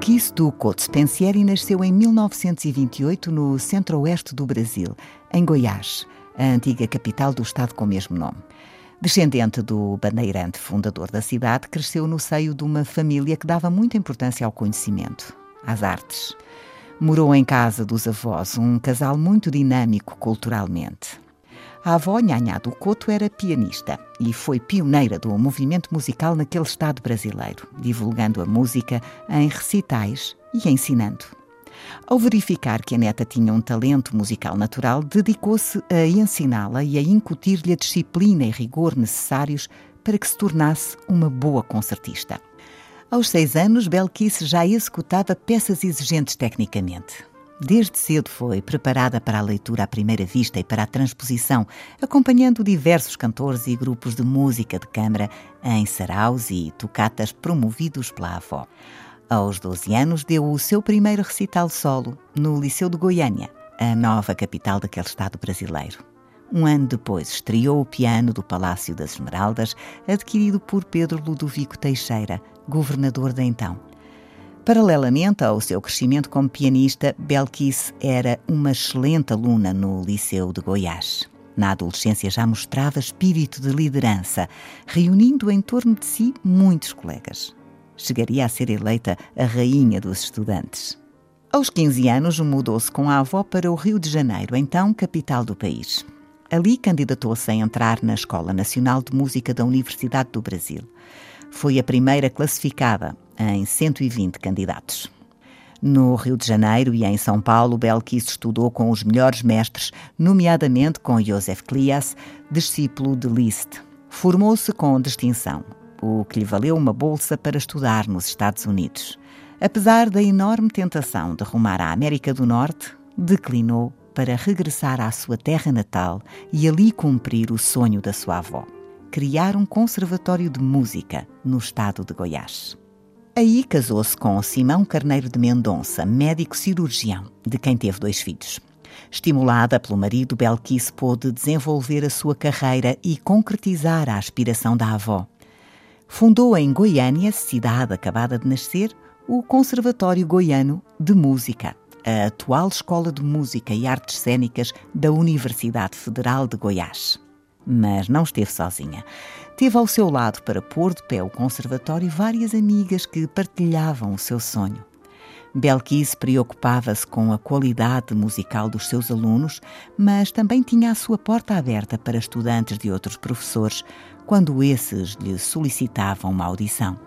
Belkis do Couto Spensieri nasceu em 1928 no centro-oeste do Brasil, em Goiás, a antiga capital do estado com o mesmo nome. Descendente do bandeirante fundador da cidade, cresceu no seio de uma família que dava muita importância ao conhecimento, às artes. Morou em casa dos avós, um casal muito dinâmico culturalmente. A avó Nhanhá do Couto era pianista e foi pioneira do movimento musical naquele estado brasileiro, divulgando a música em recitais e ensinando. Ao verificar que a neta tinha um talento musical natural, dedicou-se a ensiná-la e a incutir-lhe a disciplina e rigor necessários para que se tornasse uma boa concertista. Aos seis anos, Belkice já executava peças exigentes tecnicamente. Desde cedo foi preparada para a leitura à primeira vista e para a transposição, acompanhando diversos cantores e grupos de música de câmara em saraus e tocatas promovidos pela avó. Aos 12 anos, deu o seu primeiro recital solo no Liceu de Goiânia, a nova capital daquele estado brasileiro. Um ano depois, estreou o piano do Palácio das Esmeraldas, adquirido por Pedro Ludovico Teixeira, governador de então. Paralelamente ao seu crescimento como pianista, Belkis era uma excelente aluna no Liceu de Goiás. Na adolescência já mostrava espírito de liderança, reunindo em torno de si muitos colegas. Chegaria a ser eleita a rainha dos estudantes. Aos 15 anos, mudou-se com a avó para o Rio de Janeiro, então capital do país. Ali candidatou-se a entrar na Escola Nacional de Música da Universidade do Brasil. Foi a primeira classificada em 120 candidatos. No Rio de Janeiro e em São Paulo, Belkis estudou com os melhores mestres, nomeadamente com Joseph Klias, discípulo de Liszt. Formou-se com distinção, o que lhe valeu uma bolsa para estudar nos Estados Unidos. Apesar da enorme tentação de rumar à América do Norte, declinou para regressar à sua terra natal e ali cumprir o sonho da sua avó: criar um conservatório de música no estado de Goiás. Aí casou-se com Simão Carneiro de Mendonça, médico cirurgião, de quem teve dois filhos. Estimulada pelo marido, Belkis pôde desenvolver a sua carreira e concretizar a aspiração da avó. Fundou em Goiânia, cidade acabada de nascer, o Conservatório Goiano de Música, a atual Escola de Música e Artes Cênicas da Universidade Federal de Goiás. Mas não esteve sozinha. Teve ao seu lado para pôr de pé o conservatório várias amigas que partilhavam o seu sonho. Belkis preocupava-se com a qualidade musical dos seus alunos, mas também tinha a sua porta aberta para estudantes de outros professores, quando esses lhe solicitavam uma audição.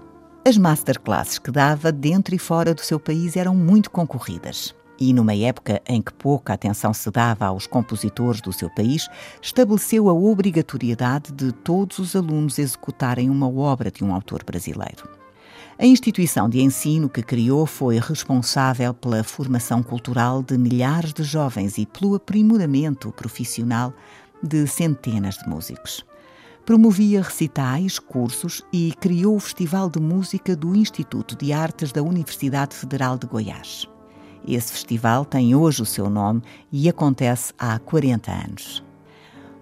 As masterclasses que dava dentro e fora do seu país eram muito concorridas e, numa época em que pouca atenção se dava aos compositores do seu país, estabeleceu a obrigatoriedade de todos os alunos executarem uma obra de um autor brasileiro. A instituição de ensino que criou foi responsável pela formação cultural de milhares de jovens e pelo aprimoramento profissional de centenas de músicos. Promovia recitais, cursos e criou o Festival de Música do Instituto de Artes da Universidade Federal de Goiás. Esse festival tem hoje o seu nome e acontece há 40 anos.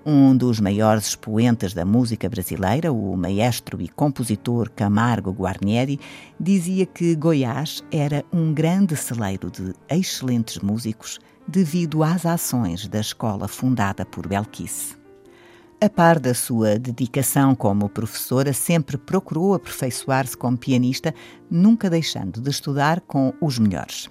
Um dos maiores expoentes da música brasileira, o maestro e compositor Camargo Guarnieri, dizia que Goiás era um grande celeiro de excelentes músicos devido às ações da escola fundada por Belkis. A par da sua dedicação como professora, sempre procurou aperfeiçoar-se como pianista, nunca deixando de estudar com os melhores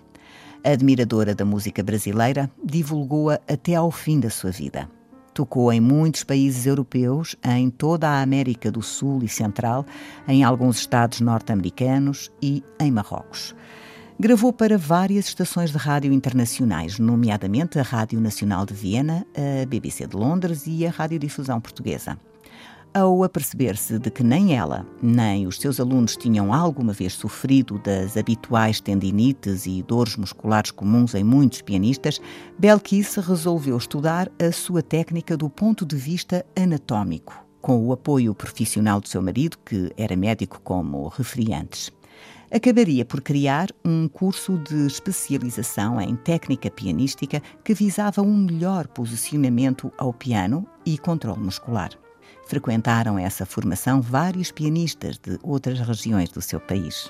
admiradora da música brasileira, divulgou-a até ao fim da sua vida. Tocou em muitos países europeus, em toda a América do Sul e Central, em alguns estados norte-americanos e em Marrocos. Gravou para várias estações de rádio internacionais, nomeadamente a Rádio Nacional de Viena, a BBC de Londres e a Radiodifusão Portuguesa. Ao aperceber-se de que nem ela, nem os seus alunos tinham alguma vez sofrido das habituais tendinites e dores musculares comuns em muitos pianistas, Belkis resolveu estudar a sua técnica do ponto de vista anatómico, com o apoio profissional do seu marido, que era médico, como referi antes. Acabaria por criar um curso de especialização em técnica pianística que visava um melhor posicionamento ao piano e controle muscular. Frequentaram essa formação vários pianistas de outras regiões do seu país.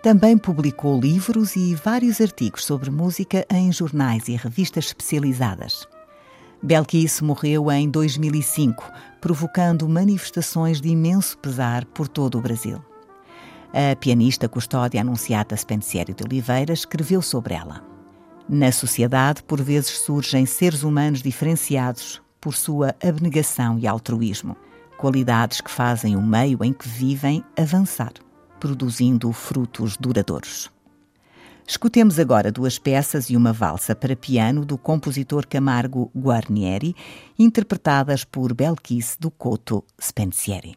Também publicou livros e vários artigos sobre música em jornais e revistas especializadas. Belkis morreu em 2005, provocando manifestações de imenso pesar por todo o Brasil. A pianista Custódia Anunciata Spensieri de Oliveira escreveu sobre ela. Na sociedade, por vezes surgem seres humanos diferenciados por sua abnegação e altruísmo qualidades que fazem o meio em que vivem avançar, produzindo frutos duradouros. Escutemos agora duas peças e uma valsa para piano do compositor Camargo Guarnieri, interpretadas por Belkis do Couto Spensieri.